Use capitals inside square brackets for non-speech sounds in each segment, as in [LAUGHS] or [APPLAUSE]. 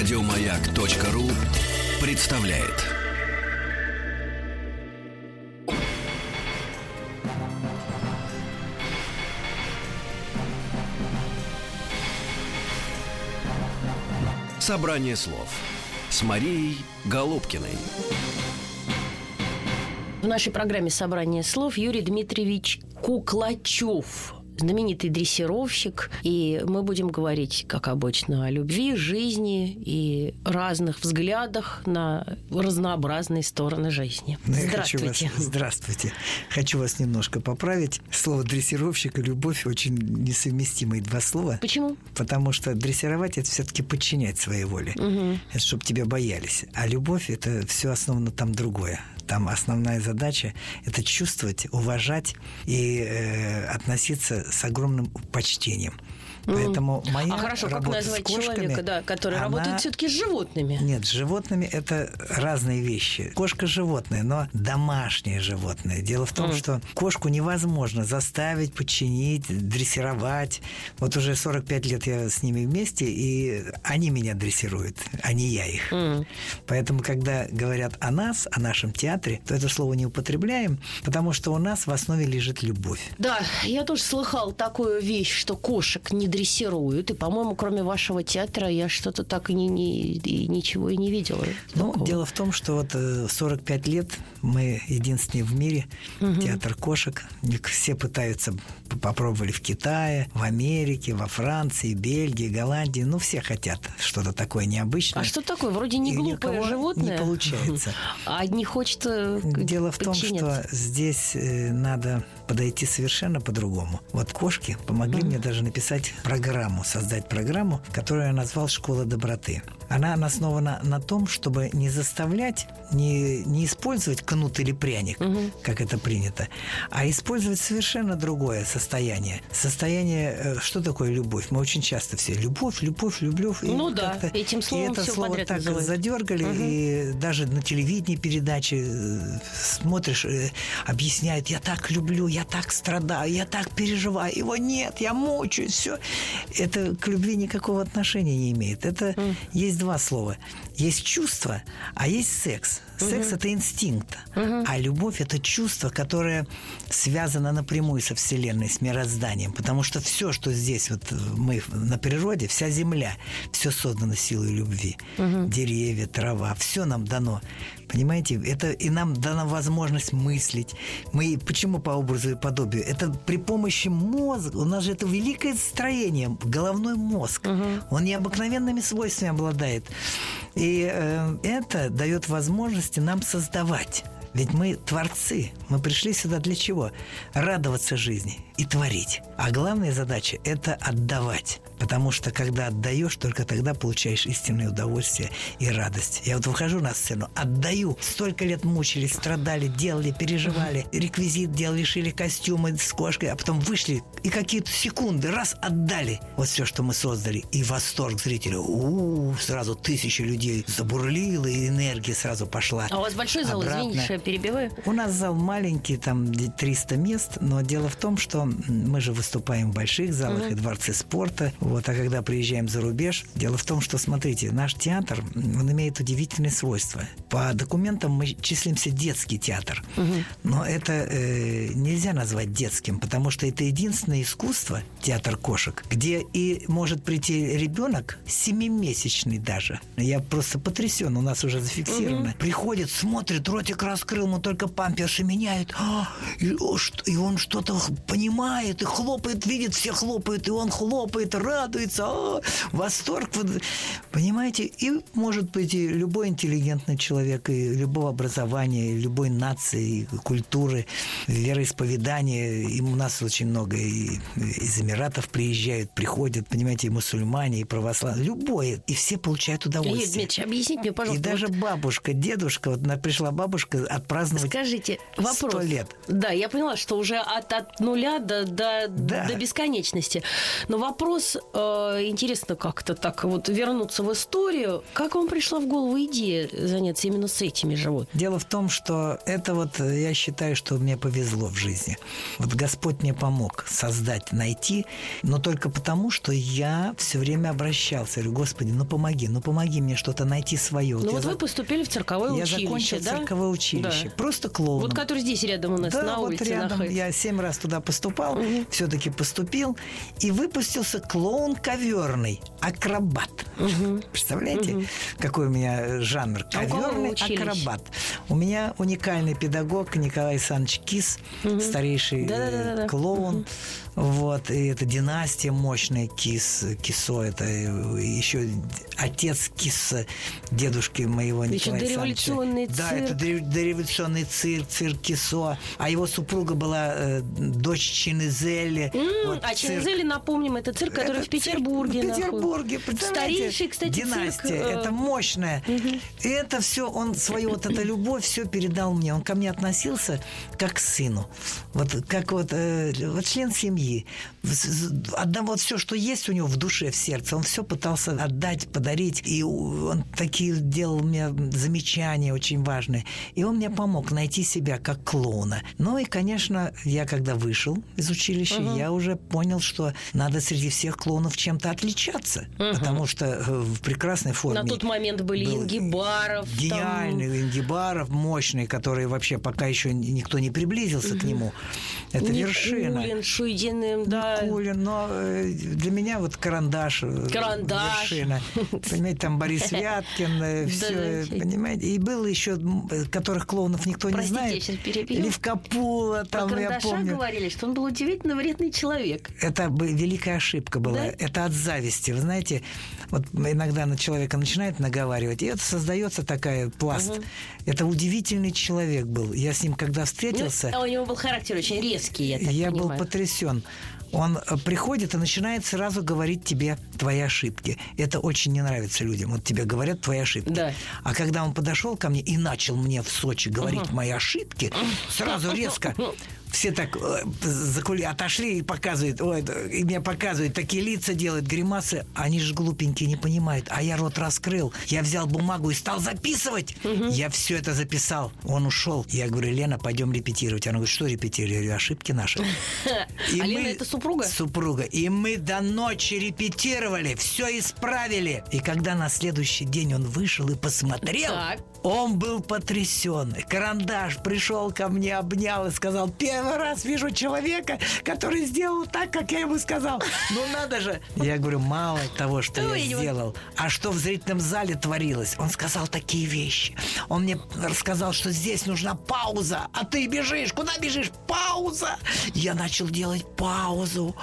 Радиомаяк.ру представляет. Собрание слов с Марией Голубкиной. В нашей программе «Собрание слов» Юрий Дмитриевич Куклачев знаменитый дрессировщик, и мы будем говорить, как обычно, о любви, жизни и разных взглядах на разнообразные стороны жизни. Ну, я Здравствуйте. Хочу вас, [LAUGHS] здравствуйте. Хочу вас немножко поправить. Слово дрессировщик и любовь очень несовместимые два слова. Почему? Потому что дрессировать это все-таки подчинять своей воле. Это чтобы тебя боялись. А любовь это все основано там другое. Там основная задача – это чувствовать, уважать и э, относиться с огромным почтением. Поэтому моя а хорошо, как назвать кошками, человека, да, который она- работает все-таки с животными? Нет, с животными это разные вещи. Кошка животное, но домашнее животное. Дело в том, Мгм. что кошку невозможно заставить, подчинить, дрессировать. Вот уже 45 лет я с ними вместе, и они меня дрессируют, а не я их. М. Поэтому, когда говорят о нас, о нашем театре, то это слово не употребляем, потому что у нас в основе лежит любовь. Да, я тоже слыхал такую вещь, что кошек не дрессируют, и, по-моему, кроме вашего театра я что-то так и, не, не- и ничего и не видела. Ну, такого. дело в том, что вот э, 45 лет мы единственные в мире театр кошек. Все пытаются, попробовали в Китае, в Америке, во Франции, Бельгии, Голландии. Ну, все хотят что-то такое необычное. А что такое? Вроде не глупое животное. не получается. [LAUGHS] А не хочет э, Дело в том, что здесь э, надо подойти совершенно по-другому. Вот кошки помогли мне даже написать программу, создать программу, которую я назвал «Школа доброты». Она основана на том, чтобы не заставлять, не, не использовать кнут или пряник, как это принято, а использовать совершенно другое состояние. Состояние, э, что такое любовь? Мы очень часто все «любовь, любовь, люблю». и Ну да, этим словом и это всё слово подряд так называют. задергали, и даже на телевидении передачи э, смотришь, э, объясняют, я так люблю, я так страдаю, я так переживаю, его нет, я мучаюсь, все. Это к любви никакого отношения не имеет. Это есть два слова. Есть чувство, а есть секс. Секс это инстинкт, а любовь это чувство, которое связано напрямую со Вселенной, с мирозданием. Потому что все, что здесь вот мы на природе, вся Земля, все создано силой любви. Деревья, трава, все нам дано. Понимаете, это и нам дана возможность мыслить. Мы почему по образу и подобию? Это при помощи мозга. У нас же это великое строение, головной мозг. Он необыкновенными свойствами обладает. И э, это дает возможности нам создавать. Ведь мы творцы. Мы пришли сюда для чего? Радоваться жизни и творить. А главная задача – это отдавать. Потому что когда отдаешь, только тогда получаешь истинное удовольствие и радость. Я вот выхожу на сцену, отдаю. Столько лет мучились, страдали, делали, переживали. Реквизит делали, шили костюмы с кошкой, а потом вышли и какие-то секунды раз отдали. Вот все, что мы создали. И восторг зрителя. У-у-у, сразу тысячи людей забурлило, и энергия сразу пошла. А у вас большой зал, обратно. извините, что я перебиваю. У нас зал маленький, там где 300 мест, но дело в том, что мы же выступаем в больших залах и дворце спорта. Вот, а когда приезжаем за рубеж, дело в том, что, смотрите, наш театр, он имеет удивительные свойства. По документам мы числимся детский театр, но это э, нельзя назвать детским, потому что это единственное искусство, театр кошек, где и может прийти ребенок, семимесячный даже. Я просто потрясен, у нас уже зафиксировано. Приходит, смотрит, ротик раскрыл, ему только памперсы меняют. А, и, и он что-то понимает, и хлопает, видит, все хлопают, и он хлопает, радуется. а, восторг. Понимаете? И может быть и любой интеллигентный человек, и любого образования, и любой нации, и культуры, вероисповедания. И у нас очень много и из Эмиратов приезжают, приходят, понимаете, и мусульмане, и православные. Любое. И все получают удовольствие. Дмитриевич, объясните мне, И пожалуйста, даже вот бабушка, дедушка, вот пришла бабушка отпраздновать Скажите, вопрос. лет. Да, я поняла, что уже от, от нуля до, до, до Да. до бесконечности. Но вопрос, э, интересно как-то так вот вернуться в историю. Как вам пришла в голову идея заняться именно с этими животными? Дело в том, что это вот, э, я считаю, что мне повезло в жизни. Вот Господь мне помог создать, найти, но только потому, что я все время обращался. Я говорю, Господи, ну помоги, ну помоги мне что-то найти свое. Ну я вот за- вы поступили в цирковое я училище, закончил да? цирковое училище. Да. Просто клоуном. Вот который здесь рядом у нас да, на вот улице рядом. находится. Я семь раз туда поступал, все-таки поступил. И выпустился клоун коверный, акробат. Представляете, какой у меня жанр? А Коверный учились? акробат. У меня уникальный педагог Николай Александрович Кис, старейший э, Да-да-да-да. клоун. Вот, и это династия мощная Кис, Кисо, это э, еще отец Киса, дедушки моего Еще Николая дореволюционный Александровича. Да, цирк. это дорев- дореволюционный цирк, цирк Кисо. А его супруга была э, дочь Чинезелли. М, Вот а цирк. Чензели, напомним, это цирк, который Это в Петербурге цирк В Петербурге, находится. представляете? Старейший, кстати, Династия, цирк. э, это мощная. И это все, он свою вот эту любовь все передал мне. Он ко мне относился как к сыну. Вот как вот, э, вот член семьи. Отдам вот все, что есть у него в душе, в сердце. Он все пытался отдать, подарить. И он такие делал мне замечания очень важные. И он мне помог найти себя как клоуна. Ну и, конечно, я когда вышел из училища, я уже понял, что надо среди всех клоунов чем-то отличаться. Потому что э, в прекрасной форме. На тот момент были был Ингибаров. там- Гениальный Ингибаров, мощный, который вообще пока еще никто не приблизился к нему. Это вершина. Никулин, Шуйдиным, да. Никулин, но э, для меня вот карандаш, э, Карандаш. вершина. Понимаете, там Борис [LAUGHS] Вяткин, все, понимаете. И было еще, э, которых клоунов никто не знает. я сейчас перебью. Левкопула, там, я помню. говорили, что он был удивительно вредный человек. Это великая ошибка была. Это от зависти. Вы знаете, вот иногда на человека начинает наговаривать, и это создается такая пласт. Это удивительный человек был. Я с ним когда Ну, встретился, а у него был характер очень резкий, я так я был понимаю. потрясен. Он э, приходит и начинает сразу говорить тебе твои ошибки. Это очень не нравится людям. Вот тебе говорят твои ошибки. Да. А когда он подошел ко мне и начал мне в Сочи говорить мои ошибки, сразу резко все так э, закули, отошли и показывают, ой, и мне показывают, такие лица делают, гримасы. Они же глупенькие, не понимают. А я рот раскрыл. Я взял бумагу и стал записывать. Я все это записал. Он ушел. Я говорю, Лена, пойдем репетировать. Она говорит, что репетировать? Я говорю, ошибки наши. [LAUGHS] И А Лена это супруга? Супруга. И мы до ночи репетировали, все исправили. И когда на следующий день он вышел и посмотрел, Так. Он был потрясен. Карандаш пришел ко мне, обнял и сказал, первый раз вижу человека, который сделал так, как я ему сказал. Ну надо же. Я говорю, мало того, что Ой, я сделал, а что в зрительном зале творилось. Он сказал такие вещи. Он мне рассказал, что здесь нужна пауза, а ты бежишь. Куда бежишь? Пауза. Я начал делать паузу.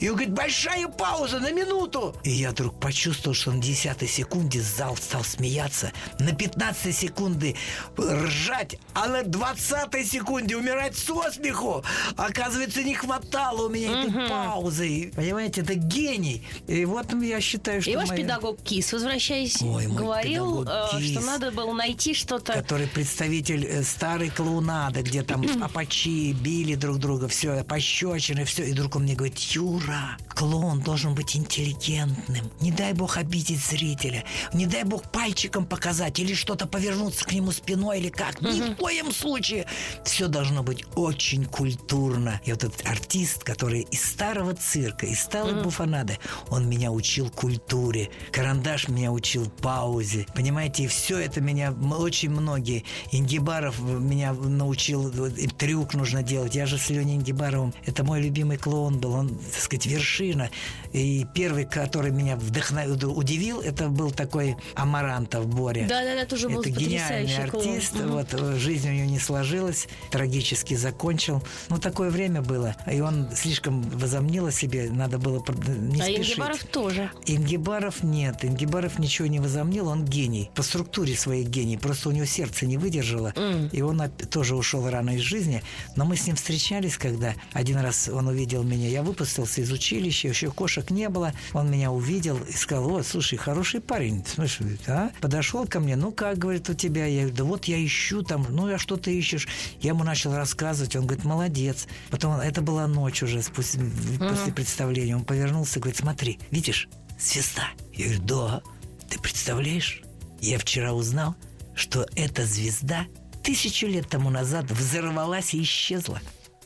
И он говорит, большая пауза на минуту. И я вдруг почувствовал, что на 10 секунде зал стал смеяться. На 15 секунды ржать, а на 20 секунде умирать со смеху. Оказывается, не хватало у меня этой паузы. Понимаете, это гений. И вот я считаю, что И ваш моя- педагог Кис, возвращаясь, Ой, говорил, э, что Кис. надо было найти что-то. который представитель э, старой клоунады, где там апачи били друг друга, все, пощечины, все. И вдруг он мне говорит, Юра, клоун должен быть интеллигентным. Не дай бог обидеть зрителя. Не дай бог пальчиком показать или что-то повернуться к нему спиной или как. Ни в коем случае. Все должно быть очень культурно. И вот этот артист, который из старого цирка, из старой буфонады, он меня учил культуре. Карандаш меня учил паузе. Понимаете, и все это меня очень многие. Ингибаров меня научил, трюк нужно делать. Я же с Леней Ингибаровым, это мой любимый клоун был, он, так сказать, вершина. И первый, который меня вдохновил, удивил, это был такой Амарантов Боря. Да-да-да, тоже был Это гениальный клоун. артист. Мгм. Вот э, жизнь у него не сложилась, трагически закончил. Ну, такое время было. И он слишком возомнил о себе, надо было прод- не а спешить. Ингибаров тоже. Ингибаров нет. Ингибаров ничего не возомнил, он гений. По структуре своей гений. Просто у него сердце не выдержало. И он тоже ушел рано из жизни. Но мы с ним встречались, когда один раз он увидел меня. Я выпустился из училища, еще кошек не было. Он меня увидел и сказал, вот, слушай, хороший парень. Слушай, а? Подошел ко мне, ну как, говорит, у тебя? Я говорю, да вот я ищу там, ну а что ты ищешь? Я ему начал рассказывать. Он говорит, молодец. Потом это была ночь уже после, после представления. Он повернулся и говорит, смотри, видишь, звезда. Я говорю, да. Ты представляешь? Я вчера узнал, что эта звезда тысячу лет тому назад взорвалась и исчезла.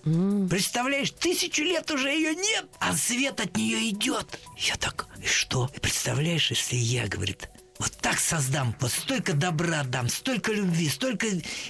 Представляешь, тысячу лет уже ее нет, а свет от нее идет. Я так, и что? Представляешь, если я, говорит, вот так создам, вот столько добра дам, столько любви, столько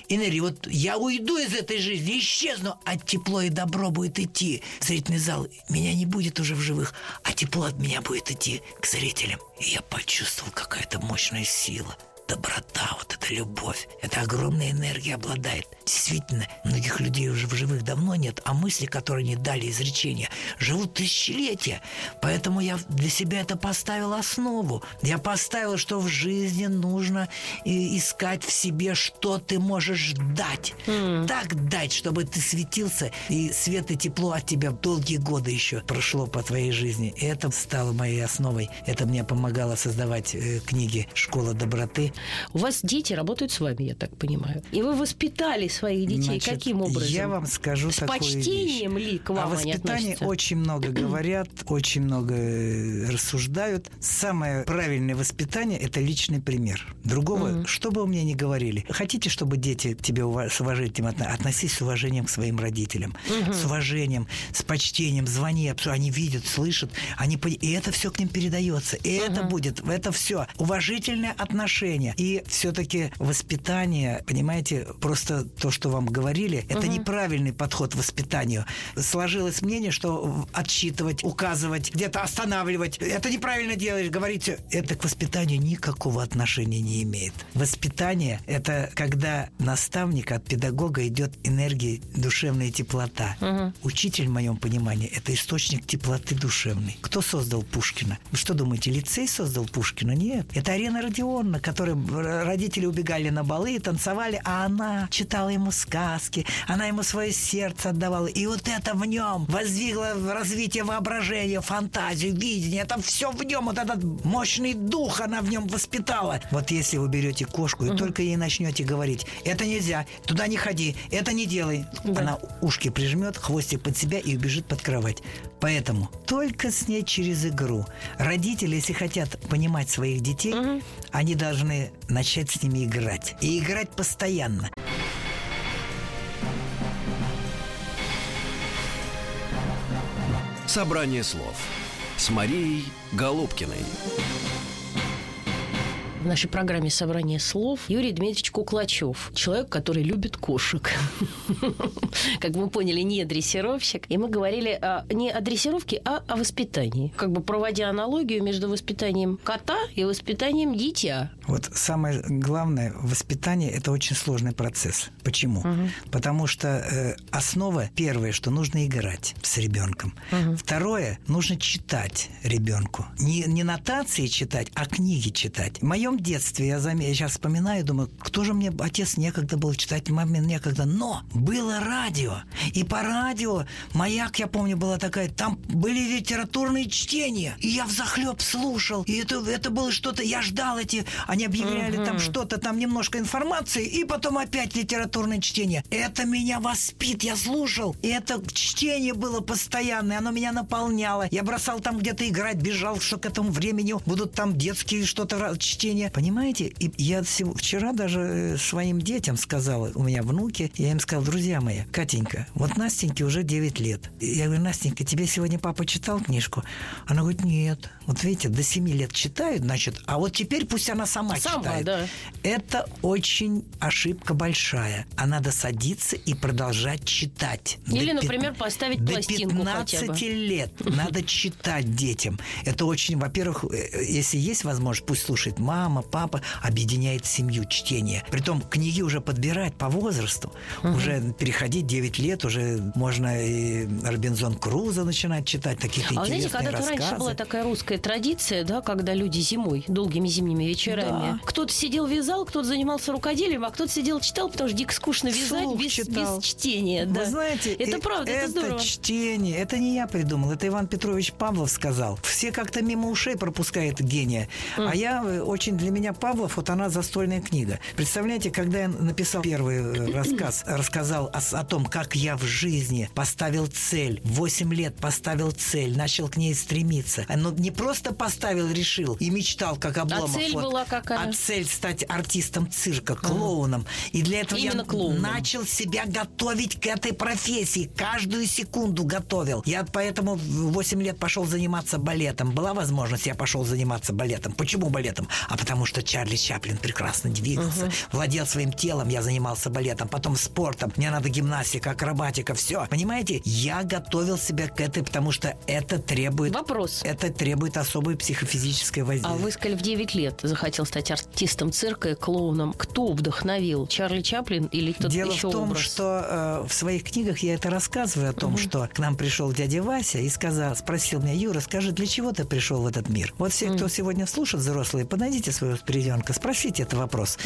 энергии. Вот я уйду из этой жизни, исчезну, а тепло и добро будет идти в зрительный зал. Меня не будет уже в живых, а тепло от меня будет идти к зрителям. И я почувствовал какая-то мощная сила – доброта, вот эта любовь, это огромная энергия обладает. Действительно, многих людей уже в живых давно нет, а мысли, которые не дали изречения, живут тысячелетия. Поэтому я для себя это поставил основу. Я поставил, что в жизни нужно искать в себе, что ты можешь дать. Mm. Так дать, чтобы ты светился, и свет и тепло от тебя долгие годы еще прошло по твоей жизни. И это стало моей основой. Это мне помогало создавать э, книги «Школа доброты», у вас дети работают с вами, я так понимаю. И вы воспитали своих детей Значит, каким образом? Я вам скажу С такую почтением вещь. ли к вам О воспитании очень много говорят, очень много э, рассуждают. Самое правильное воспитание – это личный пример. Другого, mm что бы вы мне ни говорили. Хотите, чтобы дети тебе с уважением относились с уважением к своим родителям, mm с уважением, с почтением, звони, они видят, слышат, они и это все к ним передается. И mm это будет, это все уважительное отношение. И все-таки воспитание, понимаете, просто то, что вам говорили, это угу. неправильный подход к воспитанию. Сложилось мнение, что отсчитывать, указывать, где-то останавливать, это неправильно делаешь, говорите, это к воспитанию никакого отношения не имеет. Воспитание – это когда наставник от педагога идет энергия, душевная теплота. Угу. Учитель, в моем понимании, это источник теплоты душевной. Кто создал Пушкина? Вы что думаете, лицей создал Пушкина? Нет. Это Арена Родионовна, которая родители убегали на балы, танцевали, а она читала ему сказки, она ему свое сердце отдавала. И вот это в нем воздвигло развитие воображения, фантазию, видение. Это все в нем, вот этот мощный дух она в нем воспитала. Вот если вы берете кошку и угу. только ей начнете говорить, это нельзя, туда не ходи, это не делай, да. она ушки прижмет, хвостик под себя и убежит под кровать. Поэтому только с ней через игру. Родители, если хотят понимать своих детей, угу. они должны начать с ними играть. И играть постоянно. Собрание слов с Марией Голубкиной. В нашей программе «Собрание слов» Юрий Дмитриевич Куклачев. Человек, который любит кошек. [LAUGHS] Как мы поняли, не дрессировщик. И мы говорили не о дрессировке, а о воспитании. Как бы проводя аналогию между воспитанием кота и воспитанием дитя. Вот самое главное, воспитание – это очень сложный процесс. Почему? Угу. Потому что э, основа первое, что нужно играть с ребенком. Угу. Второе, нужно читать ребенку. Не, не нотации читать, а книги читать. В моем детстве, я, зам... я сейчас вспоминаю, думаю, кто же мне, отец некогда был читать, маме некогда. Но было радио. И по радио, маяк, я помню, была такая, там были литературные чтения. И я в захлеб слушал. И это, это было что-то, я ждал эти, они объявляли угу. там что-то, там немножко информации, и потом опять литературное чтение. Это меня воспит, я слушал. И это чтение было постоянное, оно меня наполняло. Я бросал там где-то играть, бежал, что к этому времени будут там детские что-то чтения. Понимаете? И я вчера даже э, своим детям сказал, у меня внуки, я им сказал, друзья мои, Катенька, вот Настеньке уже 9 лет. Я говорю, Настенька, тебе сегодня папа читал книжку? Она говорит, нет. Вот видите, до 7 лет читают, значит, а вот теперь пусть она сама, сама читает. Да. Это очень ошибка большая. А надо садиться и продолжать читать. Или, до например, поставить до пластинку 15 хотя бы. лет надо читать детям. Это очень, во-первых, э, если есть возможность, пусть слушает мама, папа, объединяет семью чтение. Притом книги уже подбирать по возрасту. Угу. Уже переходить 9 лет, уже можно и Робинзон Круза начинать читать, такие-то а интересные знаете, когда-то раньше была такая русская традиция, да, когда люди зимой, долгими зимними вечерами, да. кто-то сидел вязал, кто-то занимался рукоделием, а кто-то сидел читал, потому что дико скучно вязать без, без чтения. Да. Вы знаете, это правда, это, это здорово. чтение, это не я придумал, это Иван Петрович Павлов сказал. Все как-то мимо ушей пропускают гения. Mm. А я э, очень, для меня Павлов, вот она застольная книга. представляете, когда я написал первый э, [CLEARS THROAT] рассказ, рассказал о, о том, как я в жизни поставил цель, 8 лет поставил цель, начал к ней стремиться. Но не просто поставил, решил и мечтал, как Обломов. А цель вот, была какая? А цель стать артистом цирка, клоуном. И для этого Именно я клоуном. начал себя готовить к этой профессии. Каждую секунду готовил. Я поэтому в 8 лет пошел заниматься балетом. Была возможность, я пошел заниматься балетом. Почему балетом? А потому что Чарли Чаплин прекрасно двигался, владел своим телом, я занимался балетом, потом спортом. Мне надо гимнастика, акробатика, все. Понимаете? Я готовил себя к этой, потому что это требует... Вопрос. Это требует особой психофизической А воздействия. вы сказали, в 9 лет захотел стать артистом цирка и клоуном. Кто вдохновил? Чарли Чаплин или кто-то Дело еще в том, образ? что э, в своих книгах я это рассказываю о том, что к нам пришел дядя Вася и сказал, спросил меня, Юра, скажи, для чего ты пришел в этот мир? Вот все, кто сегодня слушает взрослые, подойдите своего ребенка, спросите этот вопрос.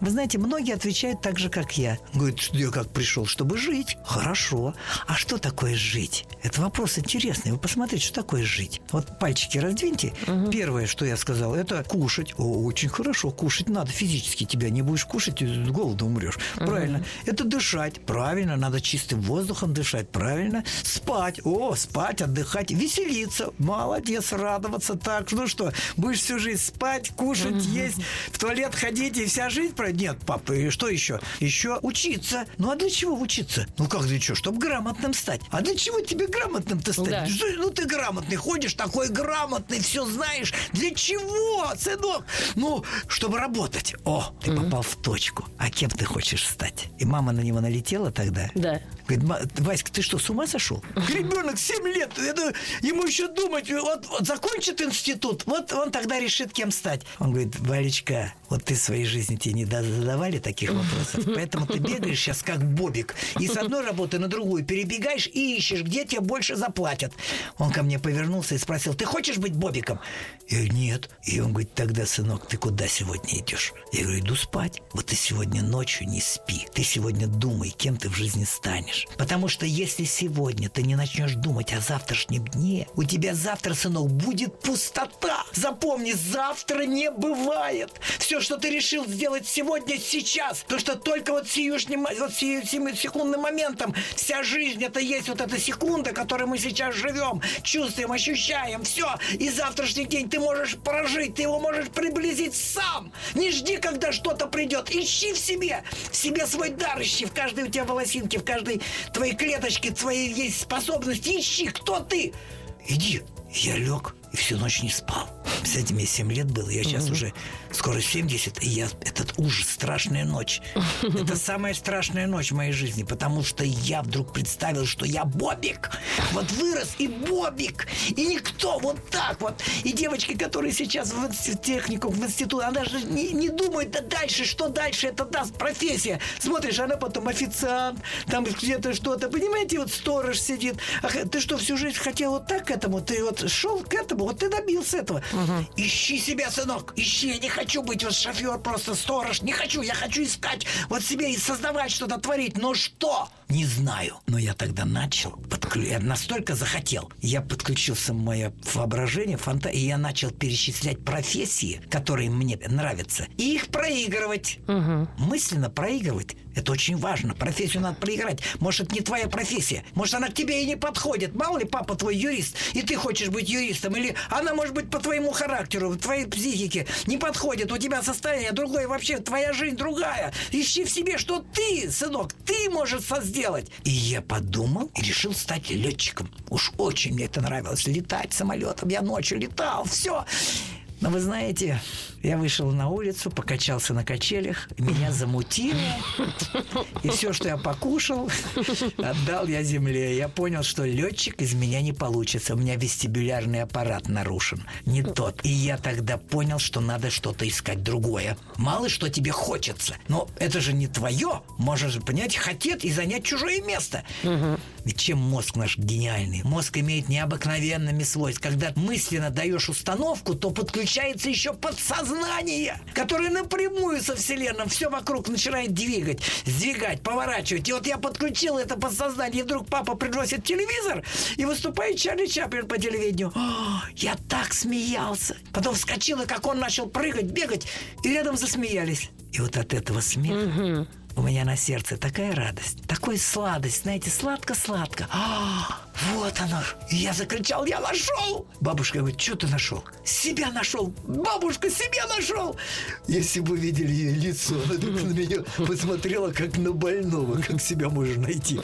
Вы знаете, многие отвечают так же, как я. Говорит, я как пришел, чтобы жить. Хорошо. А что такое жить? Это вопрос интересный. Вы посмотрите, что такое жить. Вот пальчики раздвиньте. Первое, что я сказал, это кушать. О, очень хорошо, кушать надо физически. Тебя не будешь кушать, с голода умрешь. Правильно. Это дышать. Правильно. Надо чистым воздухом дышать. Правильно. Спать. О, спать, отдыхать. Веселиться. Молодец, радоваться. Так, ну что, будешь всю жизнь спать, кушать, есть, в туалет ходить и вся жизнь про... Нет, папа, и что еще? Еще учиться. Ну а для чего учиться? Ну как для чего? Чтобы грамотным стать. А для чего тебе грамотным-то стать? Да. Ну ты грамотный, ходишь такой грамотный, все знаешь. Для чего, сынок? Ну, чтобы работать. О, ты попал в точку. А кем ты хочешь стать? И мама на него налетела тогда. Да. Говорит, «Ма- Васька, ты что, с ума сошел? Ребенок 7 лет, это, ему еще думать, вот, вот закончит институт, вот он тогда решит, кем стать. Он говорит, Валечка, вот ты в своей жизни тебе не да- задавали таких вопросов, [LAUGHS] поэтому ты бегаешь сейчас как бобик, и с одной работы на другую перебегаешь и ищешь, где тебе больше заплатят. Он ко мне повернулся и спросил, ты хочешь быть бобиком? Я говорю, нет. И он говорит, тогда, сынок, ты куда сегодня идешь? Я говорю, иду спать. Вот ты сегодня ночью не спи. Ты сегодня думай, кем ты в жизни станешь. Потому что если сегодня ты не начнешь думать о завтрашнем дне, у тебя завтра, сынок, будет пустота. Запомни, завтра не бывает. Все, что ты решил сделать сегодня, сейчас. То, что только вот сиюшним, вот сию- секундным моментом вся жизнь, это есть вот эта секунда, которой мы сейчас живем, чувствуем, ощущаем, все. И завтрашний день ты можешь прожить, ты его можешь приблизить сам. Не жди, когда что-то придет. Ищи в себе, в себе свой дар ищи, в каждой у тебя волосинке, в каждой твоей клеточке твоей есть способности. Ищи, кто ты. Иди. Я лег и всю ночь не спал. Этим мне 7 лет было. Я сейчас уже скоро 70, и я этот ужас, страшная ночь. Это самая страшная ночь в моей жизни, потому что я вдруг представил, что я Бобик. Вот вырос и Бобик. И никто вот так вот. И девочки, которые сейчас в инст- технику, в институт, она даже не, не думает да дальше, что дальше это даст профессия. Смотришь, она потом официант, там где-то что-то. Понимаете, вот сторож сидит. Ах, ты что, всю жизнь хотел вот так к этому? Ты вот шел к этому, вот ты добился этого. Ищи себя, сынок, ищи. Я не хочу быть вот шофер, просто сторож. Не хочу, я хочу искать вот себе и создавать что-то, творить. Но что? Не знаю. Но я тогда начал. подклю- Я настолько захотел. Я подключился в мое воображение, фанта... и я начал перечислять профессии, которые мне нравятся, и их проигрывать. Мысленно проигрывать. Это очень важно. Профессию надо проиграть. Может, это не твоя профессия. Может, она к тебе и не подходит. Мало ли, папа твой юрист, и ты хочешь быть юристом. Или она, может быть, по твоему характеру, твоей психике не подходит. У тебя состояние другое. Вообще, твоя жизнь другая. Ищи в себе, что ты, сынок, ты можешь со- сделать. И я подумал и решил стать летчиком. Уж очень мне это нравилось. Летать самолетом. Я ночью летал. Все. Но вы знаете, я вышел на улицу, покачался на качелях, меня замутило. И все, что я покушал, отдал я земле. Я понял, что летчик из меня не получится. У меня вестибулярный аппарат нарушен. Не тот. И я тогда понял, что надо что-то искать другое. Мало что тебе хочется. Но это же не твое. Можешь же, понять, хотеть и занять чужое место. Ведь чем мозг наш гениальный? Мозг имеет необыкновенными свойствами. Когда мысленно даешь установку, то подключается еще подсознание, которое напрямую со Вселенной все вокруг начинает двигать, сдвигать, поворачивать. И вот я подключил это подсознание, и вдруг папа приносит телевизор, и выступает Чарли Чаплин по телевидению. О, я так смеялся. Потом вскочил, и как он начал прыгать, бегать, и рядом засмеялись. И вот от этого смеха у меня на сердце такая радость, такая сладость, знаете, сладко-сладко. А, вот оно. Я закричал, я нашел. Бабушка говорит, что ты нашел? Себя нашел. Бабушка себя нашел. Если бы видели ее лицо, она так на меня посмотрела, как на больного, как себя можно найти.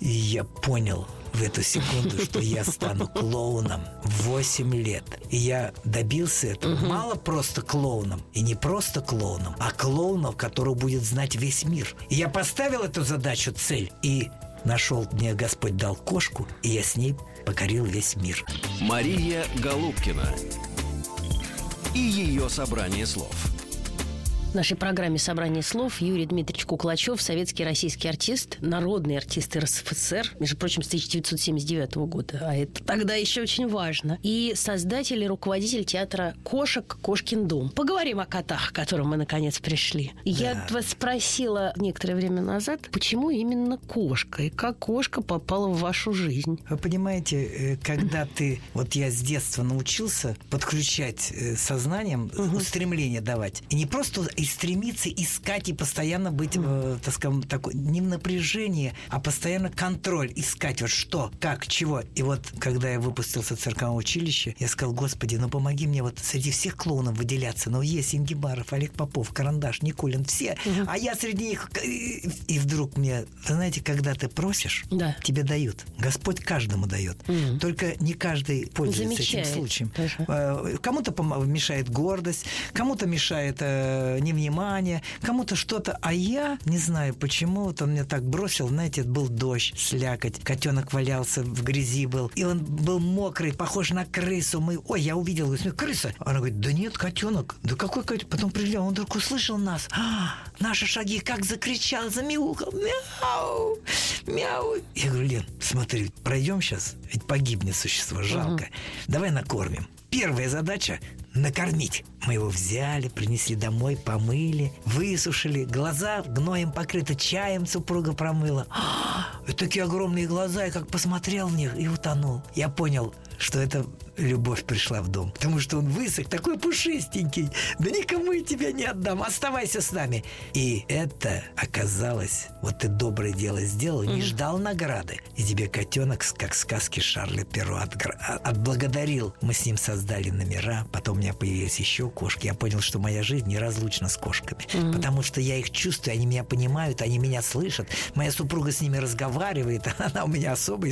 И я понял, в эту секунду, что я стану клоуном в 8 лет. И я добился этого. Угу. Мало просто клоуном. И не просто клоуном, а клоуном, который будет знать весь мир. И я поставил эту задачу, цель. И нашел, мне Господь дал кошку, и я с ней покорил весь мир. Мария Голубкина и ее собрание слов – в нашей программе «Собрание слов» Юрий Дмитриевич Куклачев, советский российский артист, народный артист РСФСР, между прочим, с 1979 года, а это тогда еще очень важно, и создатель и руководитель театра «Кошек. Кошкин дом». Поговорим о котах, к которым мы, наконец, пришли. Да. Я вас спросила некоторое время назад, почему именно кошка, и как кошка попала в вашу жизнь? Вы понимаете, э, когда ты... Вот я с детства научился подключать э, сознанием, угу. устремление давать, и не просто и стремиться искать и постоянно быть, э, так скажем, такой, не в напряжении, а постоянно контроль искать, вот что, как, чего. И вот, когда я выпустился в церковное училище, я сказал, Господи, ну помоги мне вот среди всех клоунов выделяться. Ну, есть Ингибаров, Олег Попов, Карандаш, Никулин, все. Угу. А я среди них... И вдруг мне, вы знаете, когда ты просишь, да. тебе дают. Господь каждому дает. Угу. Только не каждый пользуется Замечает этим случаем. Э, кому-то мешает гордость, кому-то мешает э, невнимание, кому-то что-то. А я не знаю, почему вот он меня так бросил. Знаете, был дождь, слякоть. Котенок валялся в грязи был. И он был мокрый, похож на крысу. Мы, ой, я увидел, говорю, крыса. Она говорит, да нет, котенок. Да какой котенок? Потом прилетел, он вдруг услышал нас. А, наши шаги, как закричал, замяукал. Мяу, мяу. Я говорю, Лен, смотри, пройдем сейчас, ведь погибнет существо, жалко. Угу. Давай накормим. Первая задача накормить. Мы его взяли, принесли домой, помыли, высушили. Глаза гноем покрыты, чаем супруга промыла. И [GASPS] такие огромные глаза, и как посмотрел в них и утонул. Я понял, что это любовь пришла в дом. Потому что он высох, такой пушистенький. Да никому я тебя не отдам, оставайся с нами. И это оказалось, вот ты доброе дело сделал, не ждал награды. И тебе котенок, как сказки Шарля Перо, отблагодарил. Мы с ним создали номера, потом у меня появились еще кошки. Я понял, что моя жизнь неразлучна с кошками. Mm-hmm. Потому что я их чувствую, они меня понимают, они меня слышат. Моя супруга с ними разговаривает, [LAUGHS] она у меня особая.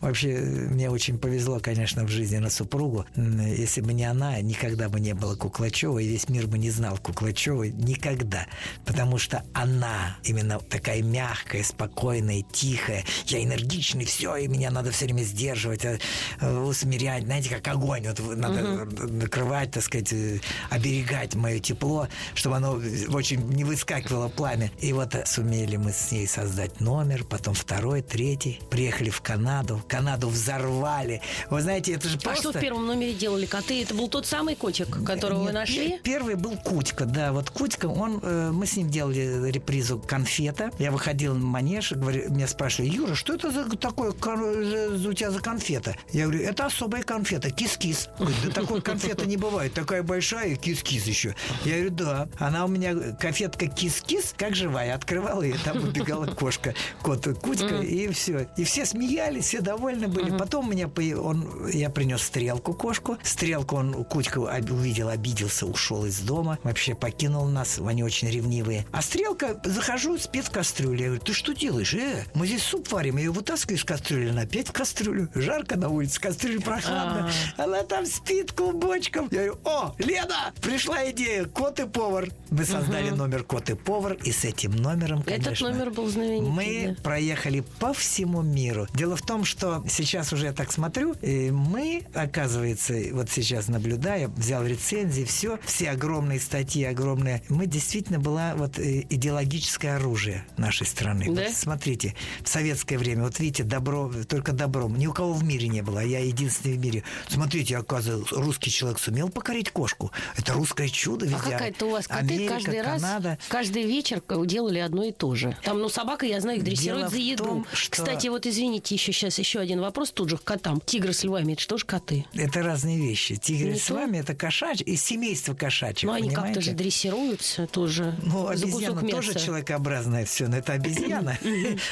Вообще, мне очень повезло, конечно, в жизни на супругу. Если бы не она, никогда бы не было Куклачева, и весь мир бы не знал Куклачева никогда. Потому что она именно такая мягкая, спокойная, тихая. Я энергичный, все, и меня надо все время сдерживать, э, усмирять. Знаете, как огонь. Вот надо угу. накрывать, так сказать, э, оберегать мое тепло, чтобы оно очень не выскакивало пламя. И вот сумели мы с ней создать номер, потом второй, третий. Приехали в Канаду. Канаду взорвали. Вы знаете, это же а просто... что в первом номере делали коты? Это был тот самый котик, которого Нет, вы нашли? Первый был Кутька, да. Вот Кутька, он, э, мы с ним делали репризу «Конфета». Я выходил на манеж, говорю, меня спрашивали, Юра, что это за такое у тебя за конфета? Я говорю, это особая конфета, кис-кис. Да такой конфеты не бывает, такая большая, кис-кис еще. Я говорю, да. Она у меня, конфетка кис-кис, как живая. Открывала, и там убегала кошка, кот Кутька, и все. И все смеялись, все довольны были. Потом у меня, он, я принес стрелку кошку. Стрелку он, Кутька увидел, обиделся, ушел из дома. Вообще покинул нас, они очень ревнивые. А стрелка, захожу, спит в кастрюле. Я говорю, ты что делаешь? Э, мы здесь суп варим. Я ее вытаскиваю из кастрюли, она опять в кастрюлю. Жарко на улице, кастрюля прохладно. А. Она там спит клубочком. Я говорю, о, Лена! Пришла идея «Кот и повар». Мы создали номер «Кот и повар», и с этим номером, конечно... Этот номер был знаменитый. Мы проехали по всему миру. Дело в том, что сейчас уже я так смотрю, и мы, оказывается, вот сейчас наблюдая, взял рецензии, все, все огромные статьи, огромные. Мы действительно была вот э, идеологическое оружие нашей страны. Да? Вот смотрите, в советское время, вот видите, добро, только добром. Ни у кого в мире не было, а я единственный в мире. Смотрите, оказывается, русский человек сумел покорить кошку. Это русское чудо А везде. какая-то у вас коты Америка, каждый Канада. раз, каждый вечер делали одно и то же. Там, ну, собака, я знаю, их дрессируют Дело за еду. том, что- Кстати, вот извините, еще сейчас еще один вопрос тут же к котам. Тигры с львами, это что ж коты? Это разные вещи. Тигры с вами это кошачьи, из семейства кошачьих, Ну, они как-то же дрессируются тоже Ну, обезьяна тоже мяса. человекообразное все, но это обезьяна,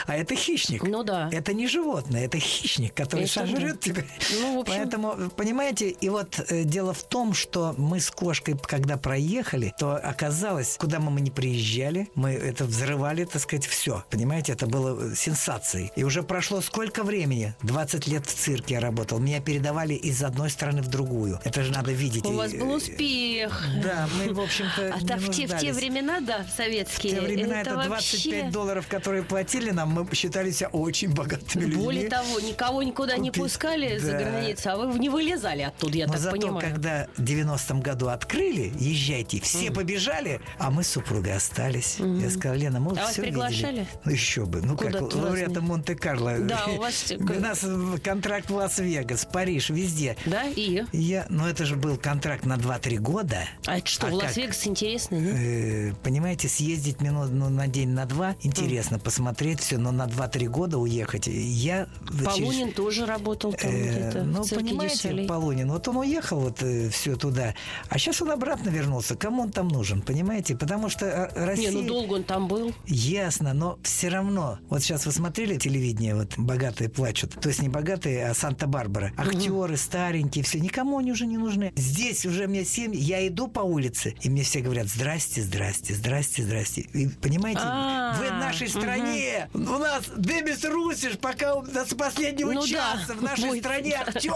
а это хищник. Ну да. Это не животное, это хищник, который Это сожрет тебя. Ну, общем- Поэтому, понимаете, и вот э, дело в том, что мы с кошкой, когда проехали, то оказалось, куда мы не приезжали, мы это взрывали, так сказать, все. Понимаете, это было э, сенсацией. И уже прошло сколько времени? 20 лет в цирке я работал. Меня передавали из одной страны в другую. Это же надо видеть. У вас был э, успех. Да, мы, в общем-то, А не так в те, в те времена, да, В советские, те времена это, 25 вообще... долларов, которые платили нам, мы считали себя очень богатыми людьми. Более того, никого никуда не Купить. пускали за Да. границу, а вы не вылезали оттуда, я Но так зато, понимаю. когда в 90-м году открыли, езжайте, все побежали, а мы с супругой остались. Я сказал, Лена, мы А вас все приглашали? видели. Ну еще бы. Ну как, Куда-то в лауреата. Монте-Карло. Да, у вас- [LAUGHS] У нас контракт в Лас-Вегас, Париж, везде. Да, и? Я, ну это же был контракт на 2-3 года. А это что, А в? Лас-Вегас интересно, нет? Э, понимаете, съездить минут ну, на день, на два, интересно посмотреть все, но на 2-3 года уехать. Я через- Полунин тоже работал там Э, где-то ну, понимаете, Дюсалей. Полунин, вот он уехал вот все туда, а сейчас он обратно вернулся. Кому он там нужен, понимаете? Потому что э, Россия... Не, ну долго он там был. Ясно, но все равно. Вот сейчас вы смотрели телевидение, вот богатые плачут. То есть не богатые, а Санта-Барбара. Актеры старенькие, все. Никому они уже не нужны. Здесь уже мне семь. Я иду по улице, и мне все говорят, здрасте, здрасте, здрасте, здрасте. И понимаете, А, вы в нашей стране. У нас Демис Русиш, пока у нас последнего Ну да. часа в нашей Ой, стране да. [LAUGHS] актер,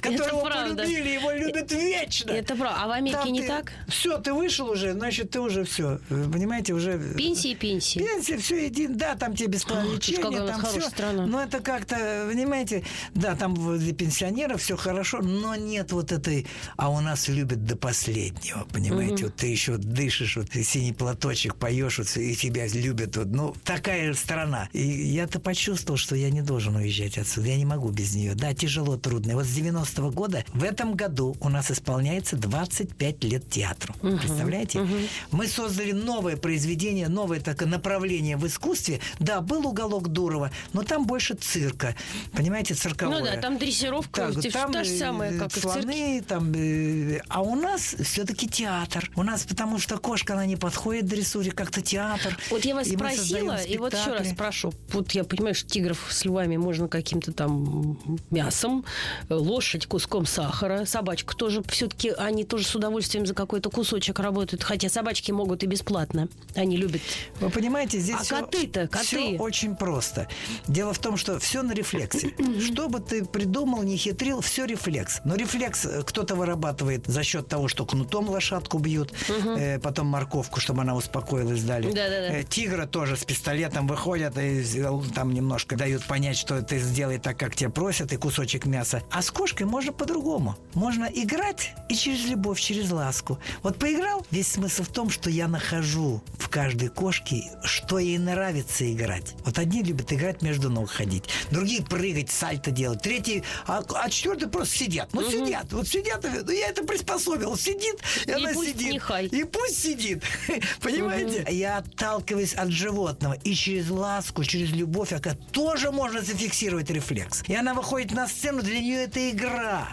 которого полюбили, его любят вечно. Это правда. А в Америке не так? Все, ты вышел уже, значит, ты уже все. Понимаете, уже... Пенсии, пенсии. Пенсия, все един, да, там тебе бесплатное лечение, у там все. страна. Но это как-то, понимаете, да, там для пенсионеров все хорошо, но нет вот этой, а у нас любят до последнего, понимаете, вот ты еще дышишь, вот синий платочек поешь, вот, и тебя любят, вот, ну, такая страна. И я-то почувствовал, что я не должен уезжать отсюда, я не могу без нее. Да, тяжело, трудно. И вот с 90-го года, в этом году у нас исполняется 25 лет театру. Представляете? Мы создали новое произведение, новое такое направление в искусстве. Да, был уголок Дурова, но там больше цирка. Понимаете, цирковое. Ну да, там дрессировка Так, те- там та же самая, как и в цирке. слоны, там, э, а у нас все-таки театр. У нас потому что кошка, она не подходит дрессуре, как-то театр. Вот я вас И спросила, и вот еще раз спрошу. Вот я понимаю, что тигров с львами можно каким-то там мясом, э, лошадь куском сахара, собачку тоже. Все-таки они тоже с удовольствием за какой-то кусочек работают. Хотя собачки могут и бесплатно. Они любят. Вы понимаете, здесь А всё- коты-то, коты? всё очень просто. Дело в том, что все на рефлексе. [CLEARS THROAT] Что бы ты придумал, не хитрил, все рефлекс. Но рефлекс э, кто-то вырабатывает за счет того, что кнутом лошадку бьют, э, потом морковку, чтобы она успокоилась, дали. Да-да-да. Э, Тигра тоже с пистолетом выходят и э, там немножко дают понять, что ты сделай так, как тебя просят, и кусочек мяса. А с кошкой можно по-другому. Можно играть и через любовь, через ласку. Вот поиграл, весь смысл в том, что я нахожу в каждой кошке, что ей нравится играть. Вот одни любят играть между ног ходить, другие прыгать, сальто делать, третьи, а, а четвертые просто сидят. Ну, сидят, вот сидят, ну, я это приспособил, сидит, и, И она пусть сидит. нехай. И пусть сидит. [LAUGHS] Понимаете? Я отталкиваюсь от животного. И через ласку, через любовь, оказывается, тоже можно зафиксировать рефлекс. И она выходит на сцену, для нее это игра.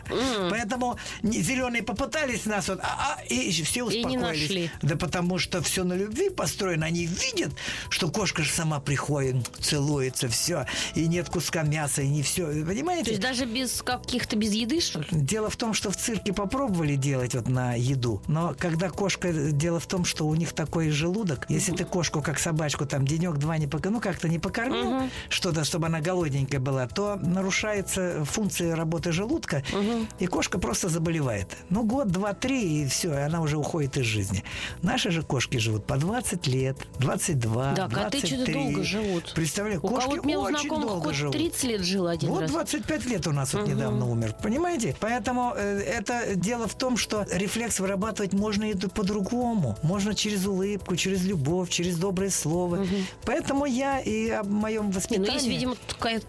Поэтому не- зеленые попытались нас, вот, а, а, и все И не успокоились. нашли. Да потому что все на любви построено. Они видят, что кошка же сама приходит, целуется, все. И нет куска мяса, и не все. Понимаете? То есть даже без каких-то, без еды, что ли? Дело в том, что в цирке попробовали делать вот на еду, но когда кошка, дело в том, что у них такой желудок, если ты кошку как собачку там денек-два не покормил, ну как-то не покормил что-то, чтобы она голодненькая была, то нарушается функция работы желудка, и кошка просто заболевает. Ну год, два, три 23, и все, и она уже уходит из жизни. Наши же кошки живут по 20 лет, 22, Да, коты 23. что-то долго живут. Представляю, У кошки очень долго живут. 30 лет жил один Вот раз. 25 лет у нас вот недавно умер, понимаете? Поэтому э, это дело в том, что рефлекс вырабатывать можно и по-другому. Можно через улыбку, через любовь, через доброе слово. Поэтому я и о моем Не, воспитании... ну есть, видимо,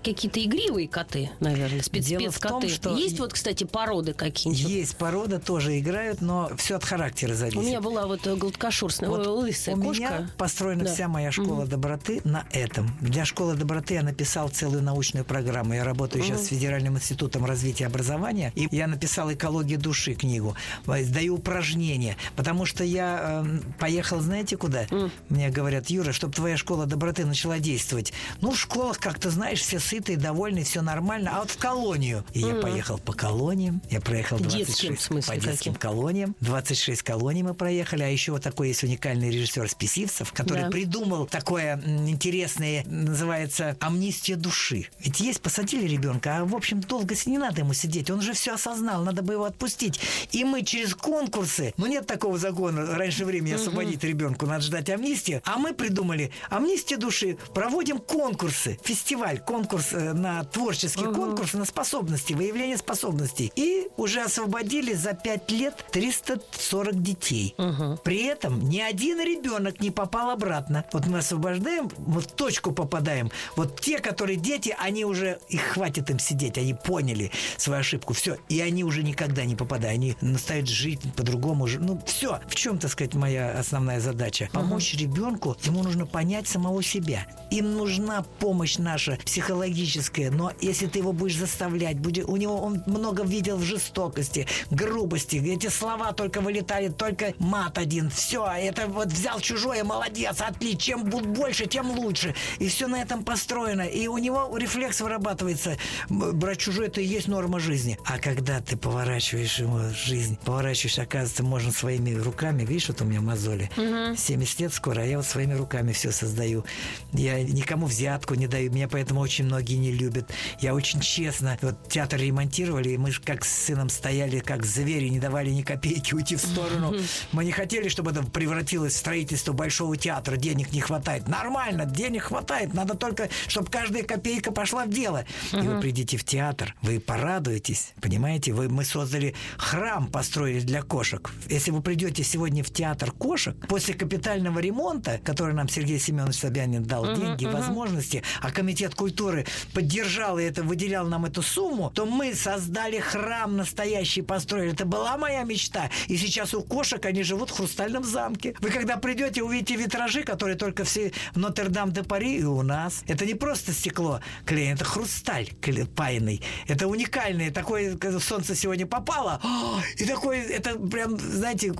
какие-то игривые коты, наверное, спец Дело в том, что- Есть вот, кстати, породы какие-нибудь? Есть порода, тоже играют, но все от характера зависит. У меня была вот э, гладкошерстная, Вот ой, лысая у кошка. меня построена Да. вся моя школа доброты на этом. Для школы доброты я написал целую научную программу. Я работаю сейчас с Федеральным институтом развития образования, и я написал «Экология души» книгу. Э, Даю упражнения, потому что я э, поехал, знаете, куда? Мне говорят, Юра, чтобы твоя школа доброты начала действовать. Ну, в школах, как ты знаешь, все сытые, довольны, все нормально, а вот в колонию. И я поехал по колониям, я проехал Детским, 26 в смысле, по детским каким? колониям. 26 колоний мы проехали, а еще вот такой есть уникальный режиссер Списивцев, который Да. придумал такое интересное, называется «Амнистия души». Ведь есть, посадили ребенка, а в общем долго с- не надо ему сидеть, он уже все осознал, надо бы его отпустить. И мы через конкурсы, ну нет такого закона раньше времени освободить ребенку, надо ждать амнистии, а мы придумали амнистия души, проводим конкурсы, фестиваль, конкурс э, на творческий конкурс на способности, выявление способностей. И уже освободили за 5 лет 340 детей. При этом ни один ребенок не попал обратно. Вот мы освобождаем, вот в точку попадаем. Вот те, которые дети, они уже, их хватит им сидеть, они поняли свою ошибку. Все, и они уже никогда не попадают. Они наставят жить по-другому. Ну, все. В чем, так сказать, моя основная задача? Помочь ребенку, ему нужно понять самого себя. Им нужна помощь наша психологическая, но если ты его будешь заставлять, будет, у него он много видел в жестокости, грубости, эти слова только вылетали, только мат один, все, это вот взял чужое, молодец, отлично, чем будет больше, тем лучше, и все на этом построено, и у него рефлекс вырабатывается, брать чужое, это и есть норма жизни, а когда ты поворачиваешь ему жизнь, поворачиваешь, оказывается, можно своими руками, видишь, вот у меня мозоли, 70 лет скоро, а я вот своими руками все создаю, я никому взятку не даю, меня поэтому очень многие не любят. Я очень честно, вот театр ремонтировали, и мы же как с сыном стояли, как звери, не давали ни копейки уйти в сторону. Мы не хотели, чтобы это превратилось в строительство большого театра, денег не хватает. Нормально, денег хватает, надо только, чтобы каждая копейка пошла в дело. И вы придите в театр, вы порадуетесь, понимаете? Вы, мы создали храм, построили для кошек. Если вы придете сегодня в театр кошек, после капитального ремонта, который нам Сергей Семенович Собянин дал деньги, возможности, а комитет культуры поддержал и это выделял нам эту сумму, то мы создали храм настоящий, построили. Это была моя мечта. И сейчас у кошек они живут в хрустальном замке. Вы когда придете, увидите витражи, которые только все в Нотр-Дам-де-Пари и у нас. Это не просто стекло клеен, это хрусталь паянный. Это уникальное. Такое солнце сегодня попало. а, И такое, это прям, знаете,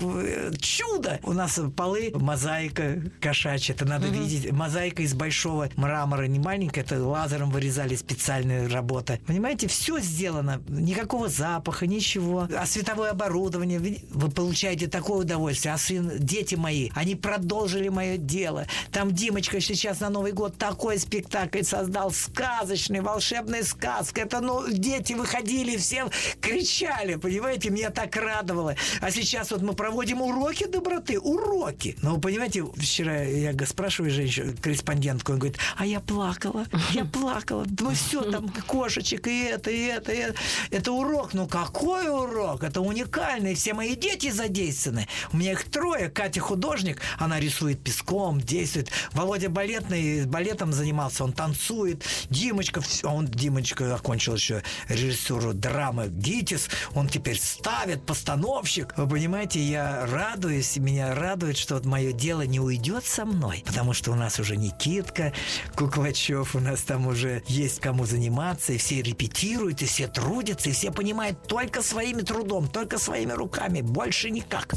чудо. У нас полы, мозаика кошачья. Это надо видеть. Мозаика из большого мрамора. Не маленькая, это лазером вырезали специальная работа. Понимаете, все сделано. Никакого запаха, ничего. А световое оборудование. Вы вы получаете такое удовольствие. А сын, дети мои, они продолжили мое дело. Там Димочка сейчас на Новый год такой спектакль создал. Сказочный, волшебная сказка. Это, ну, дети выходили, все кричали. Понимаете, меня так радовало. А сейчас вот мы проводим уроки доброты. Уроки. Ну, понимаете, вчера я спрашиваю женщину, корреспондентку, он говорит, а я плакала, я плакала. Ну, все там, кошечек, и это, и это, и это. Это урок. Ну, какой урок? Это уникальный. Все мои дети задействованы. У меня их трое. Катя художник, она рисует песком, действует. Володя балетный, балетом занимался, он танцует. Димочка, он, Димочка окончил еще режиссуру драмы «Гитис», он теперь ставит, постановщик. Вы понимаете, я радуюсь, меня радует, что вот мое дело не уйдет со мной, потому что у нас уже Никитка Куклачев, у нас там уже есть кому заниматься, и все репетируют, и все трудятся, и все понимают только своими трудом, только своими руками, больше никак.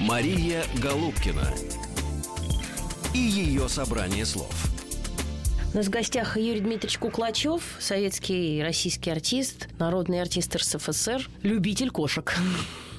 Мария Голубкина и ее собрание слов. У нас в гостях Юрий Дмитриевич Куклачев, советский российский артист, народный артист РСФСР, любитель кошек.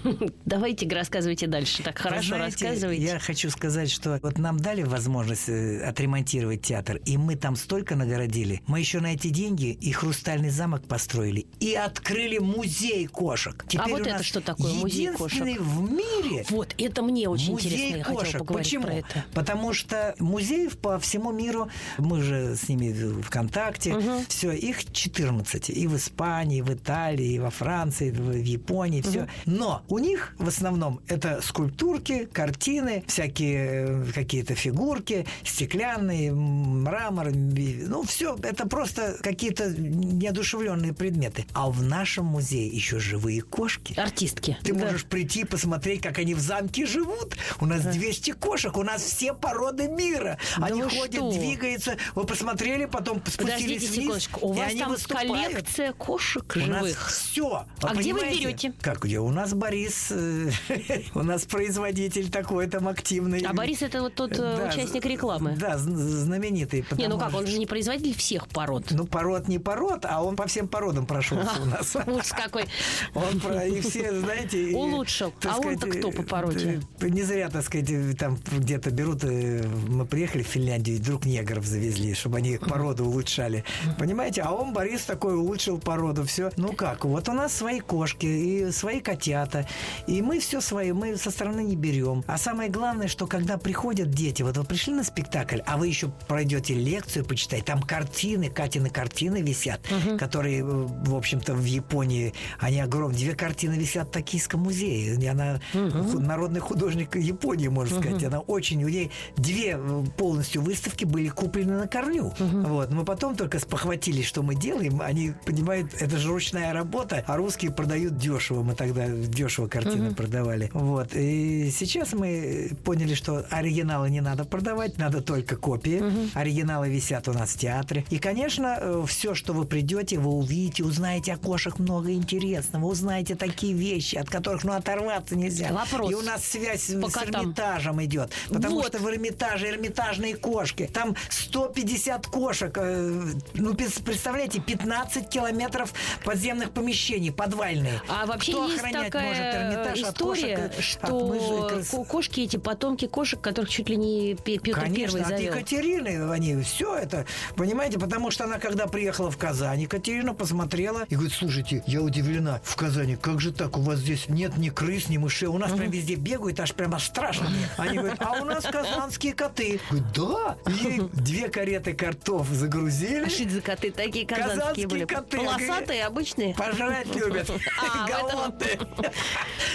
[LAUGHS] Давайте рассказывайте дальше. Так хорошо знаете, рассказывайте. Я хочу сказать, что вот нам дали возможность э, отремонтировать театр, и мы там столько нагородили. Мы еще на эти деньги и хрустальный замок построили, и открыли музей кошек. А вот у это нас что такое, музей кошек? в мире Вот, это мне очень музей интересно. Я хотела кошек. поговорить Почему? про это. Потому что музеев по всему миру, мы же с ними в ВКонтакте, все, их 14. И в Испании, и в Италии, и во Франции, и в Японии, все. Но у них в основном это скульптурки, картины, всякие э, какие-то фигурки, стеклянные, мрамор, ну все, это просто какие-то неодушевленные предметы. А в нашем музее еще живые кошки. Артистки. Ты Да. можешь прийти посмотреть, как они в замке живут. У нас 200 кошек, у нас все породы мира. Да они вы ходят, что? двигаются. Вы посмотрели, потом спустились Подождите вниз, секундочку. У вас там выступают. коллекция кошек У нас живых. все. А где вы берете? Как где? У нас Борис, э, [LAUGHS] у нас производитель такой там активный. А Борис это вот тот э, Да, участник рекламы. Да, зн- знаменитый. Не, ну как, он же не производитель всех пород. Ну, пород не пород, а он по всем породам прошелся у нас. [LAUGHS] Ужас какой. [LAUGHS] Он про и все, знаете... Улучшил. А он-то кто по породе? э, Не зря, так сказать, там где-то берут... Мы приехали в Финляндию, и вдруг негров завезли, чтобы они породу улучшали. Понимаете? А он, Борис, такой улучшил породу. Все. Ну как? Вот у нас свои кошки и свои котята. И мы все свои, мы со стороны не берем. А самое главное, что когда приходят дети, вот вы пришли на спектакль, а вы еще пройдете лекцию почитать, там картины, Катины картины висят, которые, э, в общем-то, в Японии, они огромные. Две картины висят в Токийском музее. И Она ху- народный художник Японии, можно сказать. Она очень... У ней две э, полностью выставки были куплены на корню. Вот. Мы потом только спохватились, что мы делаем. Они понимают, это же ручная работа, а русские продают дешево. Мы тогда дешево картины продавали. Вот. И сейчас мы поняли, что оригиналы не надо продавать, надо только копии. Оригиналы висят у нас в театре. И, конечно, все, что вы придете, вы увидите, узнаете о кошек много интересного, узнаете такие вещи, от которых ну, оторваться нельзя. Вопрос. И у нас связь с По котам. Эрмитажем идет. Потому Вот. что в Эрмитаже эрмитажные кошки. Там 150 кошек. э, Ну, представляете, 15 километров подземных помещений, подвальные. А вообще Кто есть охранять такая может Эрмитаж от история, кошек, от что мышей, крыс? ко- кошки эти потомки кошек, которых чуть ли не Пе- Петр Конечно, Первый от завел. Екатерины они все это, понимаете, потому что она, когда приехала в Казань, Екатерина посмотрела и говорит, слушайте, я удивлена, в Казани, как же так, у вас здесь нет ни крыс, ни мышей, у нас прям везде бегают, аж прямо страшно. Они говорят, а у нас казанские коты. Говорит, да. Ей две кареты картов загрузили. А что за коты такие казанские Казанские были? коты. Полосатые, обычные? Пожрать любят. [LAUGHS] А, Голодные.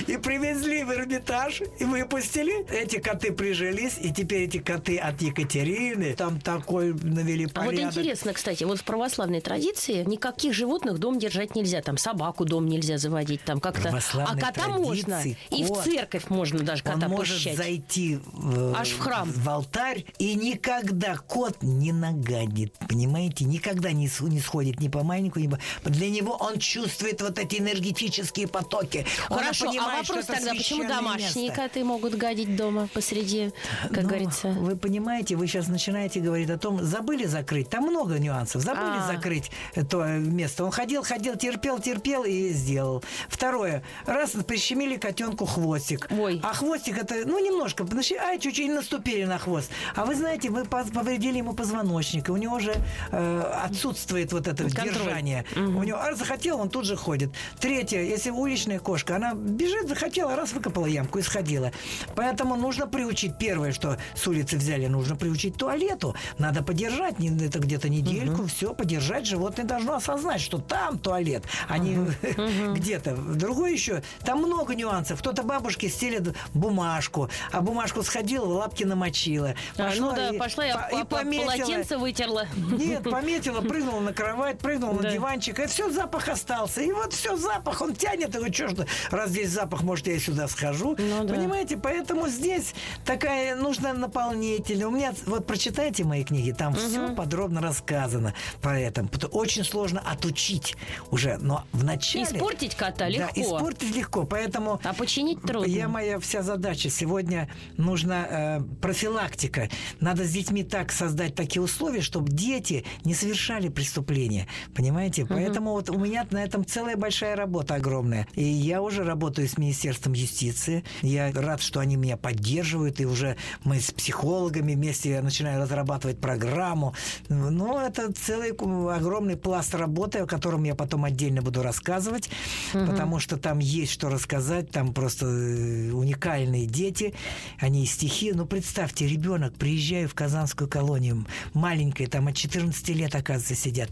И привезли в Эрмитаж, и выпустили. Эти коты прижились, и теперь эти коты от Екатерины там такой навели А вот порядок. интересно, кстати, вот в православной традиции никаких животных дом держать нельзя. Там собаку дом нельзя заводить, там как-то. А кота можно. традиции И в кот, церковь можно даже Он кота может посещать. зайти в, Аж в храм. в алтарь, и никогда кот не нагадит, понимаете? Никогда не, не сходит ни по маленькому, ни по... Для него он чувствует вот эти энергетические потоки. Он Хорошо, понимает, а вопрос тогда, почему домашние место. коты могут гадить дома посреди, как Ну, говорится? Вы понимаете, вы сейчас начинаете говорить о том, забыли закрыть. Там много нюансов. Забыли А. закрыть то место. Он ходил, ходил, терпел, терпел и сделал. Второе. Раз прищемили котенку хвостик. Ой. А хвостик это, ну, немножко, ай, чуть-чуть наступили на хвост. А вы знаете, вы повредили ему позвоночник, и у него уже э, отсутствует вот это Контроль. держание. У него а захотел, он тут же ходит. Третье, если уличная кошка, она бежит, захотела, раз выкопала ямку и сходила. Поэтому нужно приучить. Первое, что с улицы взяли, нужно приучить туалету. Надо подержать, не- это где-то недельку, все, подержать. Животное должно осознать, что там туалет, а не [LAUGHS] где-то. Другое еще, там много нюансов. Кто-то бабушке стелит бумажку, а бумажку сходила, лапки намочила. А, ну да, и пошла по- и по- пометила. полотенце вытерла. Нет, пометила, прыгнула на кровать, прыгнула Да. на диванчик, и все, запах остался. И вот все, запах, он тянет. И говорит, что раз здесь запах, может, я сюда схожу. Ну да. Понимаете, поэтому здесь такая нужна наполнитель. У меня, вот прочитайте мои книги, там все подробно рассказано про это. Очень сложно отучить уже, но вначале... Испортить кота Да, легко. испортить легко, поэтому... А починить трудно. Я моя вся задача сегодня нужна э, профилактика. Надо с детьми так создать такие условия, чтобы дети не совершали преступления. Понимаете? Поэтому вот у меня на этом целая большая работа огромная. И я уже работаю работаю с Министерством юстиции. Я рад, что они меня поддерживают, и уже мы с психологами вместе я начинаю разрабатывать программу. Но это целый огромный пласт работы, о котором я потом отдельно буду рассказывать, угу. потому что там есть что рассказать, там просто э, уникальные дети, они стихи. Ну, представьте, ребенок, приезжаю в Казанскую колонию, маленькая, там от 14 лет, оказывается, сидят,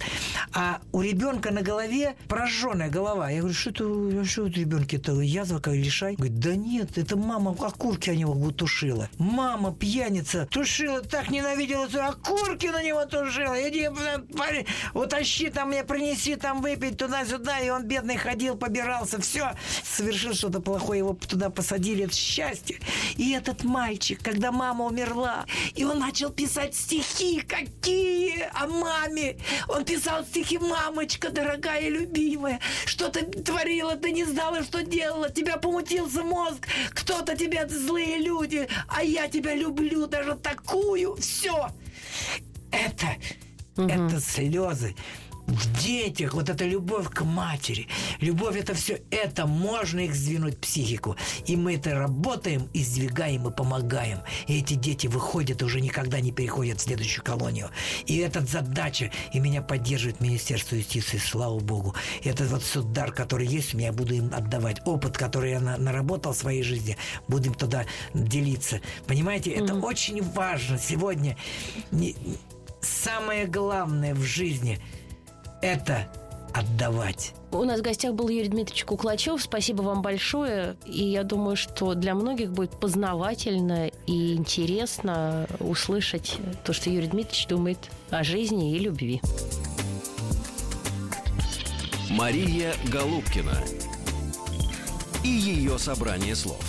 а у ребенка на голове прожженная голова. Я говорю, что это, что это ребенке язва, как лишай? Говорит, да нет, это мама окурки о него тушила. Мама пьяница тушила, так ненавидела, окурки на него тушила. Иди, парень, утащи там мне, принеси там выпить туда-сюда. И он бедный ходил, побирался, все. Совершил что-то плохое, его туда посадили, это счастье. И этот мальчик, когда мама умерла, и он начал писать стихи, какие о маме. Он писал стихи «Мамочка, дорогая и любимая, что ты творила, ты не знала, что делала, тебя помутился мозг, кто-то тебя злые люди, а я тебя люблю, даже такую, все. Это, угу. это слезы в детях, вот эта любовь к матери, любовь это все, это можно их сдвинуть психику. И мы это работаем, и сдвигаем, и помогаем. И эти дети выходят и уже никогда не переходят в следующую колонию. И эта задача, и меня поддерживает Министерство юстиции, слава богу. И это вот все дар, который есть, я буду им отдавать. Опыт, который я наработал в своей жизни, будем туда делиться. Понимаете, это mm-hmm. очень важно сегодня. Не, самое главное в жизни – это отдавать. У нас в гостях был Юрий Дмитриевич Куклачев. Спасибо вам большое. И я думаю, что для многих будет познавательно и интересно услышать то, что Юрий Дмитриевич думает о жизни и любви. Мария Голубкина и ее собрание слов.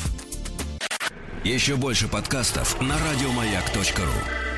Еще больше подкастов на радиомаяк.ру